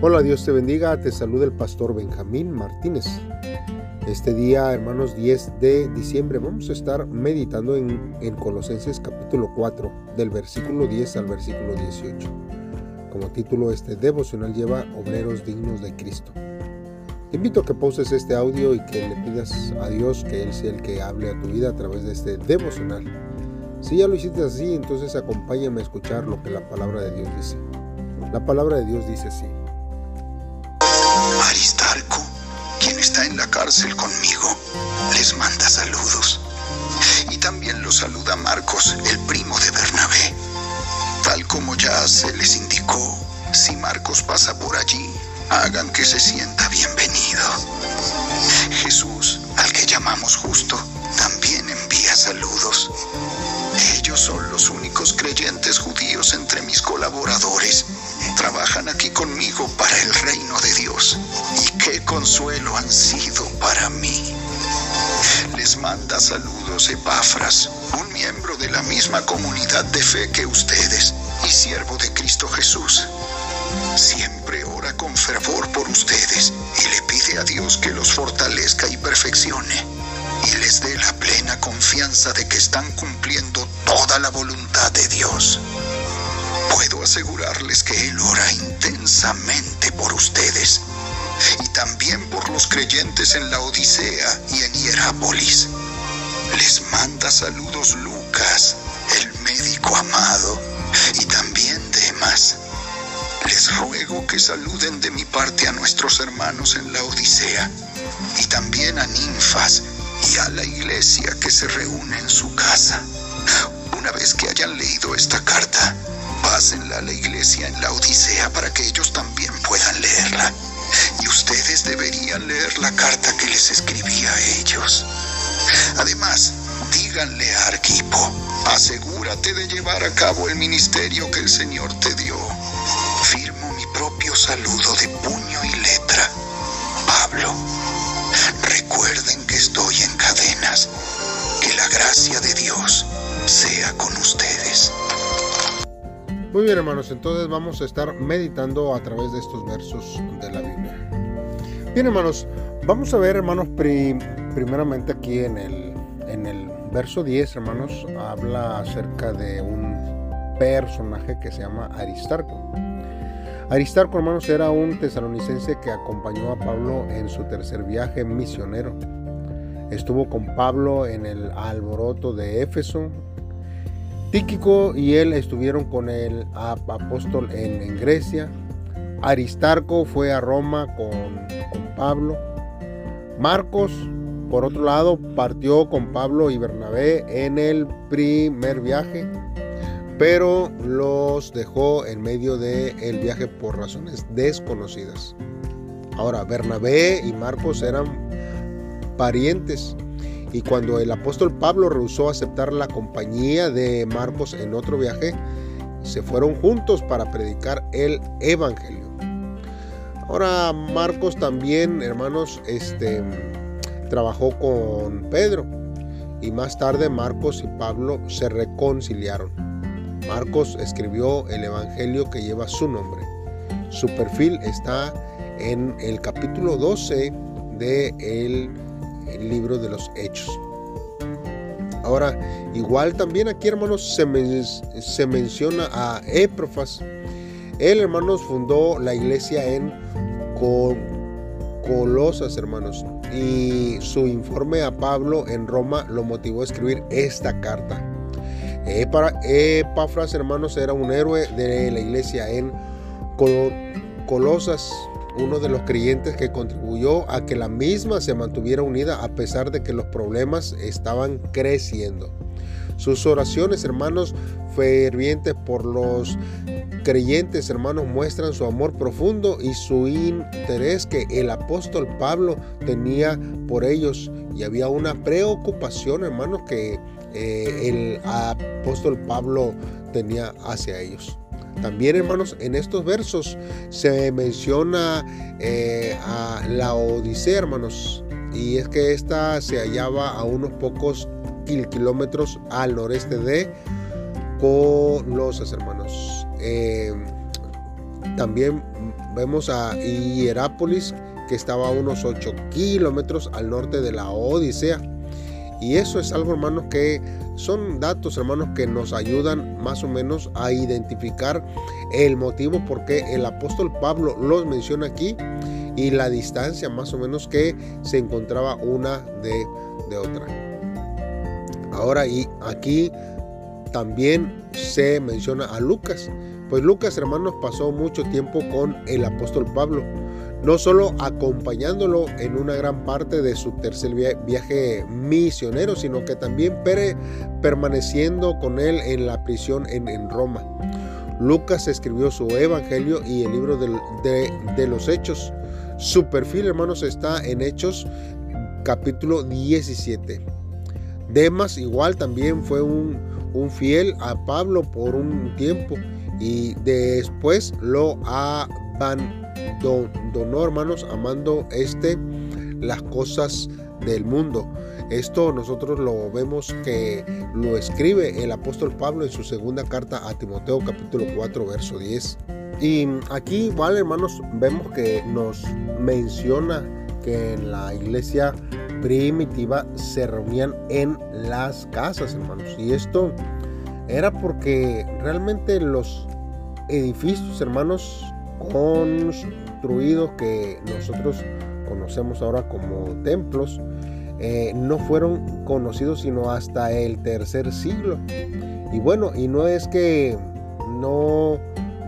Hola, Dios te bendiga, te saluda el pastor Benjamín Martínez. Este día, hermanos, 10 de diciembre, vamos a estar meditando en, en, Colosenses capítulo 4, del versículo 10 al versículo 18. Como título, este devocional lleva Obreros dignos de Cristo. Te invito a que pauses este audio y que le pidas a Dios que Él sea el que hable a tu vida a través de este devocional. Si ya lo hiciste así, entonces acompáñame a escuchar lo que la palabra de Dios dice. La palabra de Dios dice así. En la cárcel conmigo, les manda saludos. Y también los saluda Marcos, el primo de Bernabé. Tal como ya se les indicó, si Marcos pasa por allí, hagan que se sienta bienvenido. Jesús, al que llamamos justo, también envía saludos. Ellos son los únicos creyentes judíos entre mis colaboradores. Trabajan aquí conmigo para el reino de Dios. Consuelo han sido para mí. Les manda saludos Epafras, un miembro de la misma comunidad de fe que ustedes y siervo de Cristo Jesús. Siempre ora con fervor por ustedes y le pide a Dios que los fortalezca y perfeccione y les dé la plena confianza de que están cumpliendo toda la voluntad de Dios. Puedo asegurarles que Él ora intensamente por ustedes y también por los creyentes en la Odisea y en Hierápolis. Les manda saludos Lucas, el médico amado, y también Demas. Les ruego que saluden de mi parte a nuestros hermanos en la Odisea y también a ninfas y a la iglesia que se reúne en su casa. Una vez que hayan leído esta carta, pásenla a la iglesia en la Odisea para que ellos también puedan leerla. Ustedes deberían leer la carta que les escribí a ellos. Además, díganle a Arquipo, asegúrate de llevar a cabo el ministerio que el Señor te dio. Firmo mi propio saludo de puño y letra. Pablo. Recuerden que estoy en cadenas. Que la gracia de Dios sea con ustedes. Muy bien hermanos, entonces vamos a estar meditando a través de estos versos de la Biblia. Bien hermanos, vamos a ver hermanos primeramente aquí en el, en el verso 10 hermanos, habla acerca de un personaje que se llama Aristarco. Aristarco, hermanos, era un tesalonicense que acompañó a Pablo en su tercer viaje misionero. Estuvo con Pablo en el alboroto de Éfeso. Tíquico y él estuvieron con el apóstol en, Grecia. Aristarco fue a Roma con, Pablo. Marcos, por otro lado, partió con Pablo y Bernabé en el primer viaje pero los dejó en medio del el viaje por razones desconocidas. Ahora, Bernabé y Marcos eran parientes y cuando el apóstol Pablo rehusó aceptar la compañía de Marcos en otro viaje, se fueron juntos para predicar el evangelio. Ahora Marcos también, hermanos, este trabajó con Pedro y más tarde Marcos y Pablo se reconciliaron. Marcos escribió el Evangelio que lleva su nombre. Su perfil está en el capítulo 12 del de libro de los Hechos. Ahora, igual también aquí, hermanos, se, se menciona a Éprofas. Él, hermanos, fundó la iglesia en Colosas, hermanos. Y su informe a Pablo en Roma lo motivó a escribir esta carta. Epafras, hermanos, era un héroe de la iglesia en Colosas, uno de los creyentes que contribuyó a que la misma se mantuviera unida a pesar de que los problemas estaban creciendo. Sus oraciones, hermanos, fervientes por los creyentes, hermanos, muestran su amor profundo y su interés que el apóstol Pablo tenía por ellos. Y había una preocupación, hermanos, que eh, el apóstol Pablo tenía hacia ellos. También, hermanos, en estos versos se menciona eh, a la Odisea, hermanos, y es que esta se hallaba a unos pocos kilómetros al noreste de Colosas, hermanos. Eh, también vemos a Hierápolis, que estaba a unos 8 kilómetros al norte de la Odisea. Y eso es algo, hermanos, que son datos, hermanos, que nos ayudan más o menos a identificar el motivo por qué el apóstol Pablo los menciona aquí y la distancia más o menos que se encontraba una de, de otra. Ahora, y aquí también se menciona a Lucas, pues Lucas, hermanos, pasó mucho tiempo con el apóstol Pablo no solo acompañándolo en una gran parte de su tercer viaje misionero, sino que también permaneciendo con él en la prisión en, Roma. Lucas escribió su Evangelio y el libro de, los Hechos. Su perfil, hermanos, está en Hechos capítulo 17. Demas igual también fue un, fiel a Pablo por un tiempo y después lo abandonó donó, hermanos, amando este las cosas del mundo. Esto nosotros lo vemos que lo escribe el apóstol Pablo en su segunda carta a Timoteo capítulo 4 verso 10. Y aquí igual hermanos vemos que nos menciona que en la iglesia primitiva se reunían en las casas hermanos. Y esto era porque realmente los edificios hermanos que nosotros conocemos ahora como templos, eh, no fueron conocidos sino hasta el tercer siglo. Y bueno, y no es que no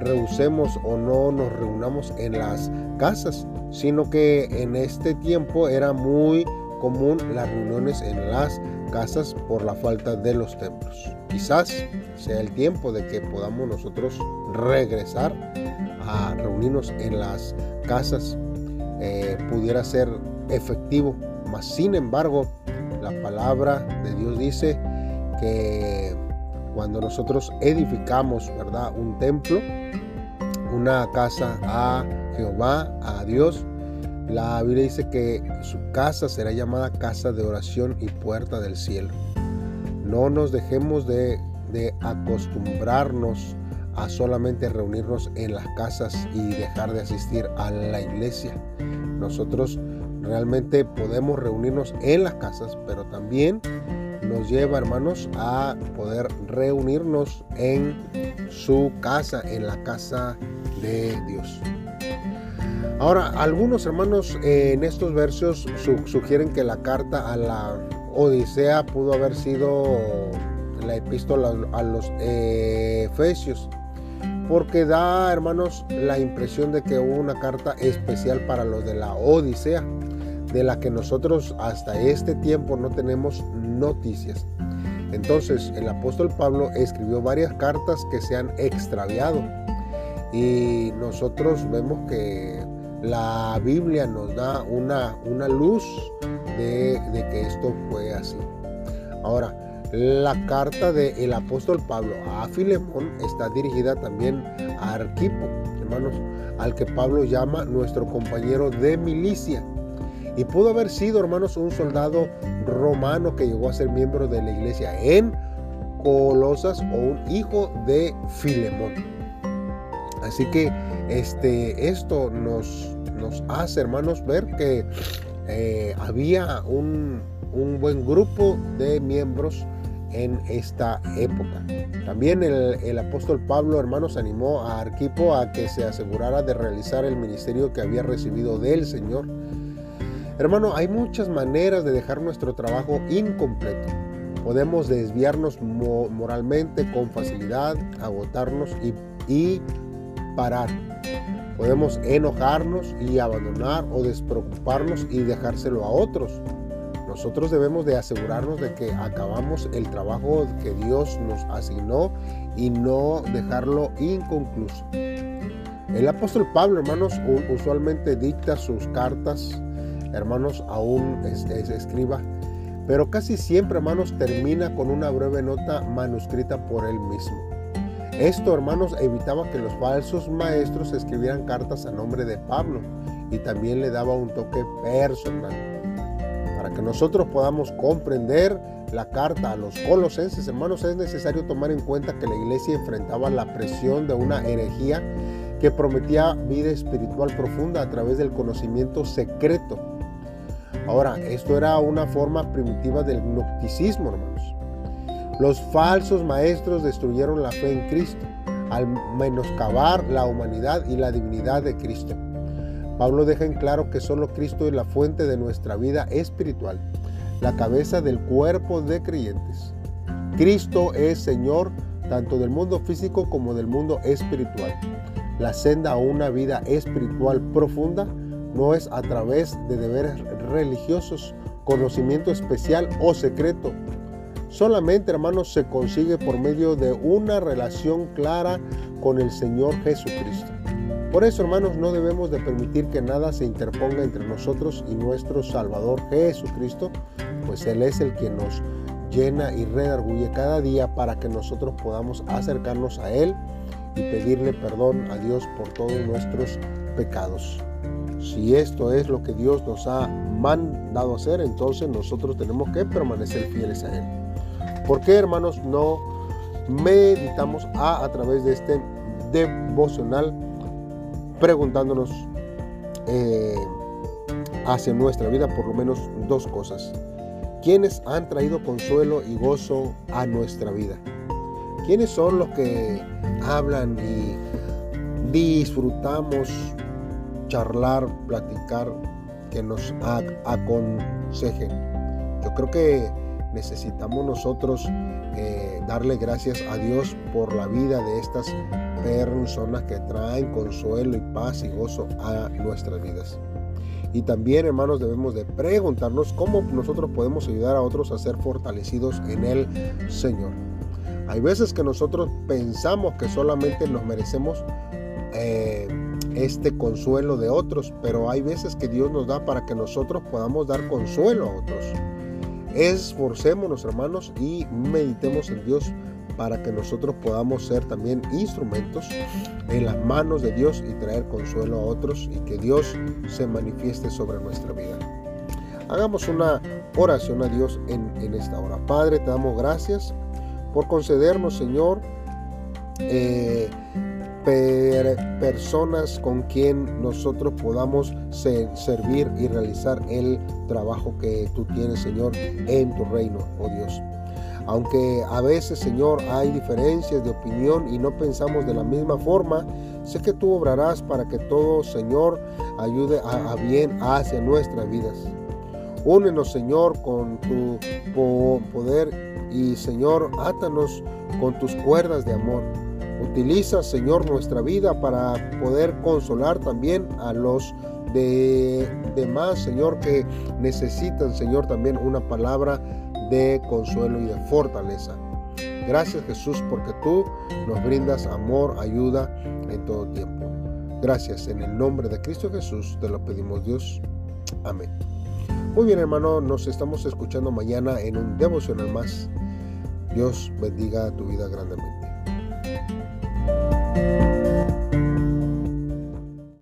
rehusemos o no nos reunamos en las casas, sino que en este tiempo era muy común las reuniones en las casas por la falta de los templos. Quizás sea el tiempo de que podamos nosotros regresar reunirnos en las casas, eh, pudiera ser efectivo. Mas sin embargo, la palabra de Dios dice que cuando nosotros edificamos, ¿verdad? Un templo, una casa a Jehová, a Dios, la Biblia dice que su casa será llamada casa de oración y puerta del cielo. No nos dejemos de, acostumbrarnos a solamente reunirnos en las casas y dejar de asistir a la iglesia. Nosotros realmente podemos reunirnos en las casas, pero también nos lleva, hermanos, a poder reunirnos en su casa, en la casa de Dios. Ahora, algunos hermanos eh, en estos versos sugieren que la carta a la Odisea pudo haber sido la epístola a los Efesios, porque da, hermanos, la impresión de que hubo una carta especial para los de la Odisea, de la que nosotros hasta este tiempo no tenemos noticias. Entonces, el apóstol Pablo escribió varias cartas que se han extraviado y nosotros vemos que la Biblia nos da una, una luz de, que esto fue así. Ahora, la carta del apóstol Pablo a Filemón está dirigida también a Arquipo, hermanos, al que Pablo llama nuestro compañero de milicia. Y pudo haber sido, hermanos, un soldado romano que llegó a ser miembro de la iglesia en Colosas o un hijo de Filemón. Así que este, esto nos, nos hace, hermanos, ver que eh, había un, buen grupo de miembros en esta época. También el, apóstol Pablo, hermanos, animó a Arquipo a que se asegurara de realizar el ministerio que había recibido del Señor. Hermano, hay muchas maneras de dejar nuestro trabajo incompleto. Podemos desviarnos moralmente con facilidad, agotarnos y, y parar. Podemos enojarnos y abandonar o despreocuparnos y dejárselo a otros. Nosotros debemos de asegurarnos de que acabamos el trabajo que Dios nos asignó y no dejarlo inconcluso. El apóstol Pablo, hermanos, usualmente dicta sus cartas, hermanos, aún este, escriba, pero casi siempre, hermanos, termina con una breve nota manuscrita por él mismo. Esto, hermanos, evitaba que los falsos maestros escribieran cartas a nombre de Pablo y también le daba un toque personal. Para que nosotros podamos comprender la carta a los colosenses, hermanos, es necesario tomar en cuenta que la iglesia enfrentaba la presión de una herejía que prometía vida espiritual profunda a través del conocimiento secreto. Ahora, esto era una forma primitiva del gnosticismo, hermanos. Los falsos maestros destruyeron la fe en Cristo al menoscabar la humanidad y la divinidad de Cristo. Pablo deja en claro que solo Cristo es la fuente de nuestra vida espiritual, la cabeza del cuerpo de creyentes. Cristo es Señor tanto del mundo físico como del mundo espiritual. La senda a una vida espiritual profunda no es a través de deberes religiosos, conocimiento especial o secreto. Solamente, hermanos, se consigue por medio de una relación clara con el Señor Jesucristo. Por eso, hermanos, no debemos de permitir que nada se interponga entre nosotros y nuestro Salvador Jesucristo, pues Él es el que nos llena y redarguye cada día para que nosotros podamos acercarnos a Él y pedirle perdón a Dios por todos nuestros pecados. Si esto es lo que Dios nos ha mandado hacer, entonces nosotros tenemos que permanecer fieles a Él. ¿Por qué, hermanos, no meditamos a, a través de este devocional preguntándonos eh, hacia nuestra vida por lo menos dos cosas? ¿Quiénes han traído consuelo y gozo a nuestra vida? ¿Quiénes son los que hablan y disfrutamos charlar, platicar, que nos aconsejen? Yo creo que necesitamos nosotros eh, darle gracias a Dios por la vida de estas personas que traen consuelo y paz y gozo a nuestras vidas. Y también, hermanos, debemos de preguntarnos cómo nosotros podemos ayudar a otros a ser fortalecidos en el Señor. Hay veces que nosotros pensamos que solamente nos merecemos eh, este consuelo de otros, pero hay veces que Dios nos da para que nosotros podamos dar consuelo a otros. Esforcémonos, hermanos, y meditemos en Dios para que nosotros podamos ser también instrumentos en las manos de Dios y traer consuelo a otros y que Dios se manifieste sobre nuestra vida. Hagamos una oración a Dios en, esta hora. Padre, te damos gracias por concedernos, Señor, eh, personas con quien nosotros podamos servir y realizar el trabajo que tú tienes, Señor, en tu reino, oh Dios. Aunque a veces, Señor, hay diferencias de opinión y no pensamos de la misma forma, sé que tú obrarás para que todo, Señor, ayude a, bien hacia nuestras vidas. Únenos, Señor, con tu poder y, Señor, átanos con tus cuerdas de amor. Utiliza, Señor, nuestra vida para poder consolar también a los de demás, Señor, que necesitan, Señor, también una palabra de consuelo y de fortaleza. Gracias Jesús porque tú nos brindas amor, ayuda en todo tiempo. Gracias en el nombre de Cristo Jesús te lo pedimos Dios. Amén. Muy bien hermano, nos estamos escuchando mañana en un devocional más. Dios bendiga tu vida grandemente.